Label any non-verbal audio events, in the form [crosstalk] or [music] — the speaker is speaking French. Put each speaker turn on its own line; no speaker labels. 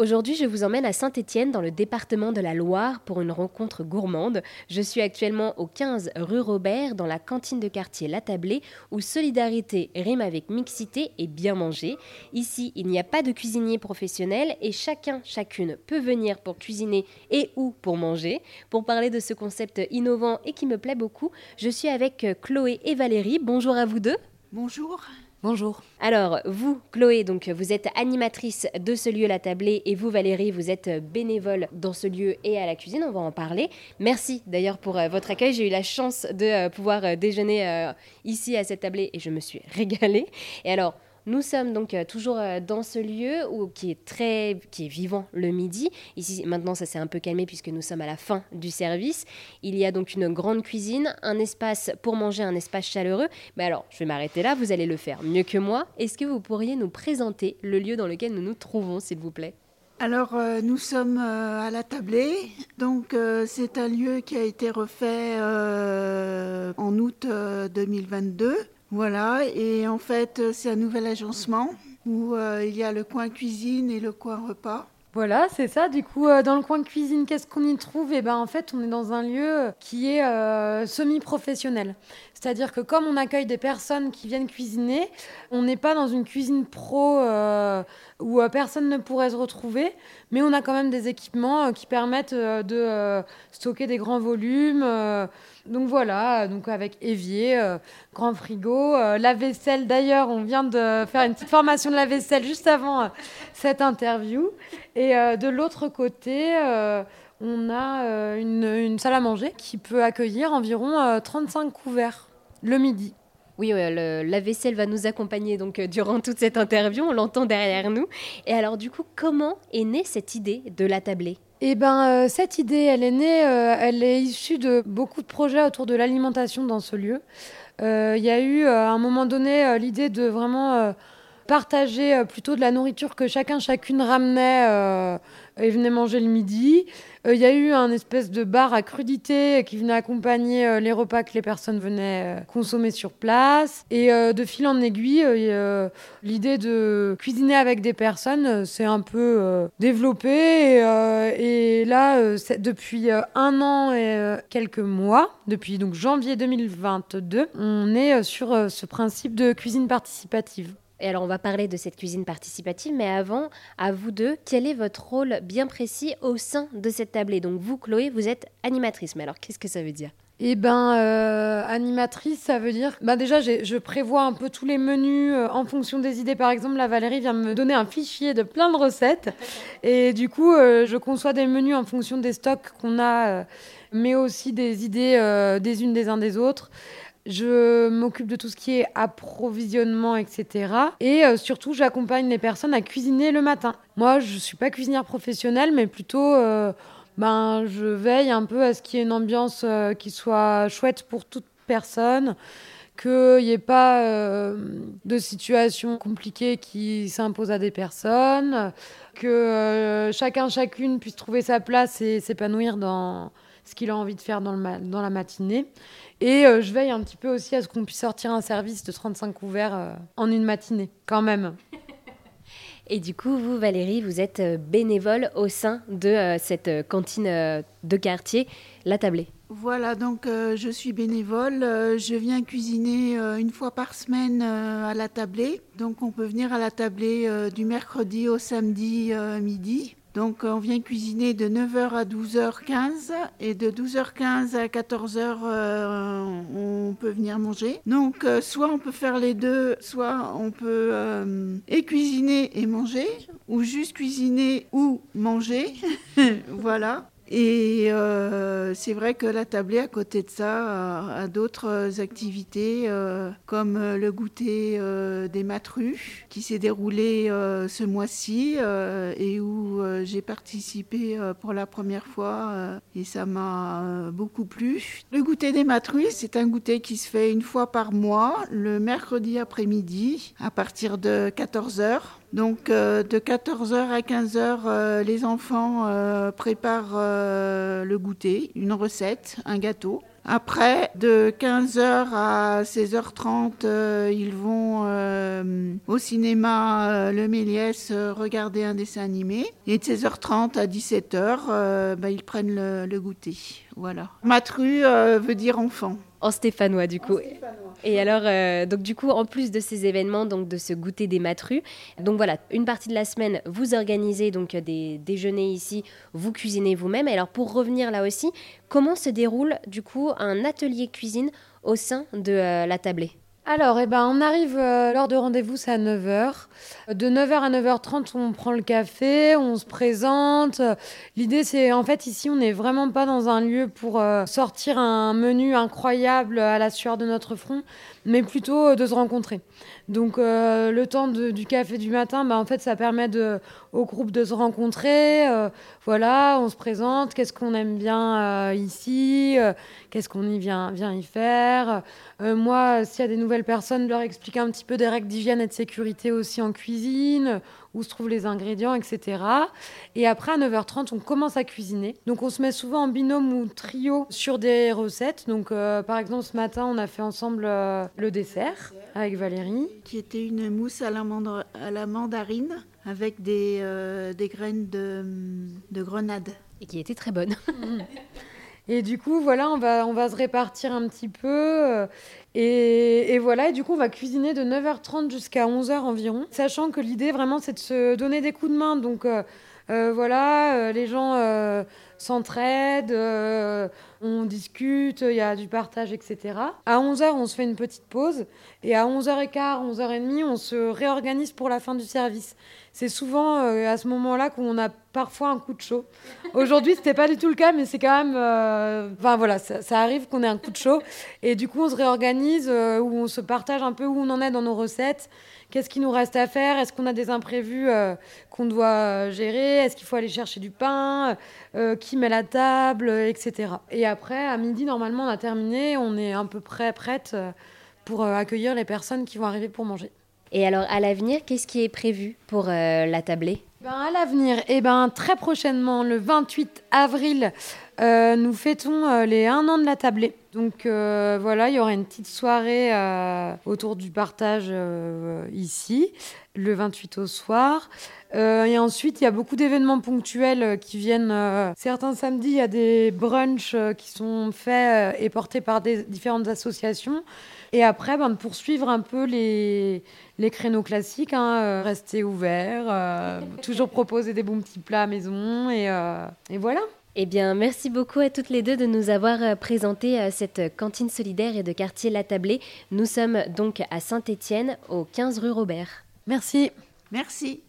Aujourd'hui, je vous emmène à Saint-Étienne, dans le département de la Loire, pour une rencontre gourmande. Je suis actuellement au 15 rue Robert, dans la cantine de quartier La Tablée, où solidarité rime avec mixité et bien manger. Ici, il n'y a pas de cuisinier professionnel et chacun, chacune peut venir pour cuisiner et ou pour manger. Pour parler de ce concept innovant et qui me plaît beaucoup, je suis avec Chloé et Valérie. Bonjour à vous deux.
Bonjour.
Bonjour. Alors, vous, Chloé, donc vous êtes animatrice de ce lieu La Tablée et vous, Valérie, vous êtes bénévole dans ce lieu et à la cuisine. On va en parler. Merci d'ailleurs pour euh, votre accueil. J'ai eu la chance de euh, pouvoir euh, déjeuner ici à cette tablée et je me suis régalée. Et alors, nous sommes donc euh, toujours euh, dans ce lieu qui est très qui est vivant le midi. Ici maintenant ça s'est un peu calmé puisque nous sommes à la fin du service. Il y a donc une grande cuisine, un espace pour manger, un espace chaleureux. Mais alors, je vais m'arrêter là, vous allez le faire mieux que moi. Est-ce que vous pourriez nous présenter le lieu dans lequel nous nous trouvons s'il vous plaît?
Alors, euh, nous sommes à la Tablée. Donc, c'est un lieu qui a été refait en août 2022. Voilà, et en fait, c'est un nouvel agencement où euh, il y a le coin cuisine et le coin repas.
Voilà, c'est ça. Du coup, euh, dans le coin cuisine, qu'est-ce qu'on y trouve? Eh ben, en fait, on est dans un lieu qui est euh, semi-professionnel. C'est-à-dire que comme on accueille des personnes qui viennent cuisiner, on n'est pas dans une cuisine pro euh, où euh, personne ne pourrait se retrouver, mais on a quand même des équipements euh, qui permettent de stocker des grands volumes. donc voilà, donc avec évier, grand frigo, la vaisselle. D'ailleurs, on vient de faire une petite formation de la vaisselle juste avant cette interview. Et de l'autre côté, on a une, une, salle à manger qui peut accueillir environ 35 couverts le midi.
Oui, la vaisselle va nous accompagner donc euh, durant toute cette interview, on l'entend derrière nous. Et alors du coup, comment est née cette idée de la tablée
eh ben, euh, cette idée, elle est née, euh, elle est issue de beaucoup de projets autour de l'alimentation dans ce lieu. Il y a eu à un moment donné l'idée de vraiment partager plutôt de la nourriture que chacun, chacune ramenait et venait manger le midi. Euh, il y a eu un espèce de bar à crudité qui venait accompagner euh, les repas que les personnes venaient euh, consommer sur place. Et de fil en aiguille, l'idée de cuisiner avec des personnes s'est un peu développée. Et, là, depuis un an et quelques mois, depuis donc janvier 2022, on est sur ce principe de cuisine participative.
Et alors, on va parler de cette cuisine participative, mais avant, à vous deux, quel est votre rôle bien précis au sein de cette tablée Donc, vous, Chloé, vous êtes animatrice. Mais alors, qu'est-ce que ça veut dire?
Eh ben, euh, animatrice, ça veut dire. Ben déjà, je prévois un peu tous les menus euh, en fonction des idées. Par exemple, la Valérie vient me donner un fichier de plein de recettes. Et du coup, euh, je conçois des menus en fonction des stocks qu'on a, mais aussi des idées des unes des uns des autres. Je m'occupe de tout ce qui est approvisionnement, etc. Et euh, surtout, j'accompagne les personnes à cuisiner le matin. Moi, je ne suis pas cuisinière professionnelle, mais plutôt, euh, ben, je veille un peu à ce qu'il y ait une ambiance euh, qui soit chouette pour toute personne qu'il n'y ait pas de situation compliquée qui s'impose à des personnes, que chacun, chacune puisse trouver sa place et s'épanouir dans ce qu'il a envie de faire dans, le dans la matinée. Et euh, je veille un petit peu aussi à ce qu'on puisse sortir un service de 35 couverts euh, en une matinée, quand même. [laughs]
Et du coup, vous, Valérie, vous êtes euh, bénévole au sein de cette cantine de quartier, La Tablée.
Voilà, donc je suis bénévole. je viens cuisiner une fois par semaine à La Tablée. Donc on peut venir à La Tablée du mercredi au samedi midi. Donc on vient cuisiner de 9h à 12h15 et de 12h15 à 14h euh, on peut venir manger. Donc euh, soit on peut faire les deux, soit on peut euh, et cuisiner et manger ou juste cuisiner ou manger. [laughs] voilà. Et euh, c'est vrai que la tablée, à côté de ça, a, d'autres activités, euh, comme le goûter euh, des matrues, qui s'est déroulé ce mois-ci et où j'ai participé pour la première fois et ça m'a beaucoup plu. Le goûter des matrues, c'est un goûter qui se fait une fois par mois, le mercredi après-midi, à partir de 14 heures. Donc de 14h à 15h, les enfants préparent le goûter, une recette, un gâteau. Après, de 15h à 16h30, euh, ils vont euh, au cinéma euh, Le Méliès regarder un dessin animé. Et de 16h30 à 17h, bah, ils prennent le, goûter. Voilà. Matru veut dire enfant.
En stéphanois, du coup. Et alors, euh, donc du coup, en plus de ces événements, donc de ce goûter des matrus, donc voilà, une partie de la semaine, vous organisez donc des déjeuners ici, vous cuisinez vous-même. Et alors, pour revenir là aussi, comment se déroule du coup un atelier cuisine au sein de euh, la tablée?
Alors, eh ben, on arrive, euh, lors de rendez-vous, c'est à 9h. De 9h à 9h30, on prend le café, on se présente. L'idée, c'est, en fait, ici, on n'est vraiment pas dans un lieu pour euh, sortir un menu incroyable à la sueur de notre front, mais plutôt euh, de se rencontrer. Donc, le temps du café du matin, bah, en fait, ça permet de, au groupe de se rencontrer. voilà, on se présente, qu'est-ce qu'on aime bien ici, qu'est-ce qu'on y vient, vient y faire. moi, s'il y a des nouvelles personnes, leur expliquer un petit peu des règles d'hygiène et de sécurité aussi en cuisine, où se trouvent les ingrédients, etc. Et après, à 9h30, on commence à cuisiner. Donc, on se met souvent en binôme ou trio sur des recettes. Donc, euh, par exemple, ce matin, on a fait ensemble euh, le dessert avec Valérie.
Qui était une mousse à la, à la mandarine avec des, euh, des graines de, de grenade.
Et qui était très bonne. [laughs]
Et du coup, voilà, on va, on va se répartir un petit peu. Euh, et, voilà, et du coup, on va cuisiner de 9h30 jusqu'à 11h environ. Sachant que l'idée, vraiment, c'est de se donner des coups de main. Donc, euh, euh, voilà, les gens s'entraident, on discute, il y a du partage, etc. À 11h, on se fait une petite pause. Et à 11h15, 11h30, on se réorganise pour la fin du service. C'est souvent à ce moment-là qu'on a parfois un coup de chaud. Aujourd'hui, c'était pas du tout le cas, mais c'est quand même. Euh, enfin voilà, ça, arrive qu'on ait un coup de chaud. Et du coup, on se réorganise, euh, où on se partage un peu où on en est dans nos recettes. Qu'est-ce qui nous reste à faire? Est-ce qu'on a des imprévus euh, qu'on doit gérer? Est-ce qu'il faut aller chercher du pain? Qui met la table Etc. Et après, à midi, normalement, on a terminé. On est à peu près prête pour accueillir les personnes qui vont arriver pour manger.
Et alors, à l'avenir, qu'est-ce qui est prévu pour la tablée?
Ben, à l'avenir, eh ben, très prochainement, le 28 avril, euh, nous fêtons euh, les 1 an de la tablée. Donc euh, voilà, il y aura une petite soirée autour du partage ici, le 28 au soir. et ensuite, il y a beaucoup d'événements ponctuels qui viennent. certains samedis, il y a des brunchs qui sont faits et portés par des différentes associations. Et après, ben, de poursuivre un peu les, les créneaux classiques, hein, rester ouvert, toujours proposer des bons petits plats à maison, et, euh, et voilà.
Eh bien, merci beaucoup à toutes les deux de nous avoir présenté cette cantine solidaire et de quartier La Tablée. Nous sommes donc à Saint-Étienne, au 15 rue Robert.
Merci.
Merci.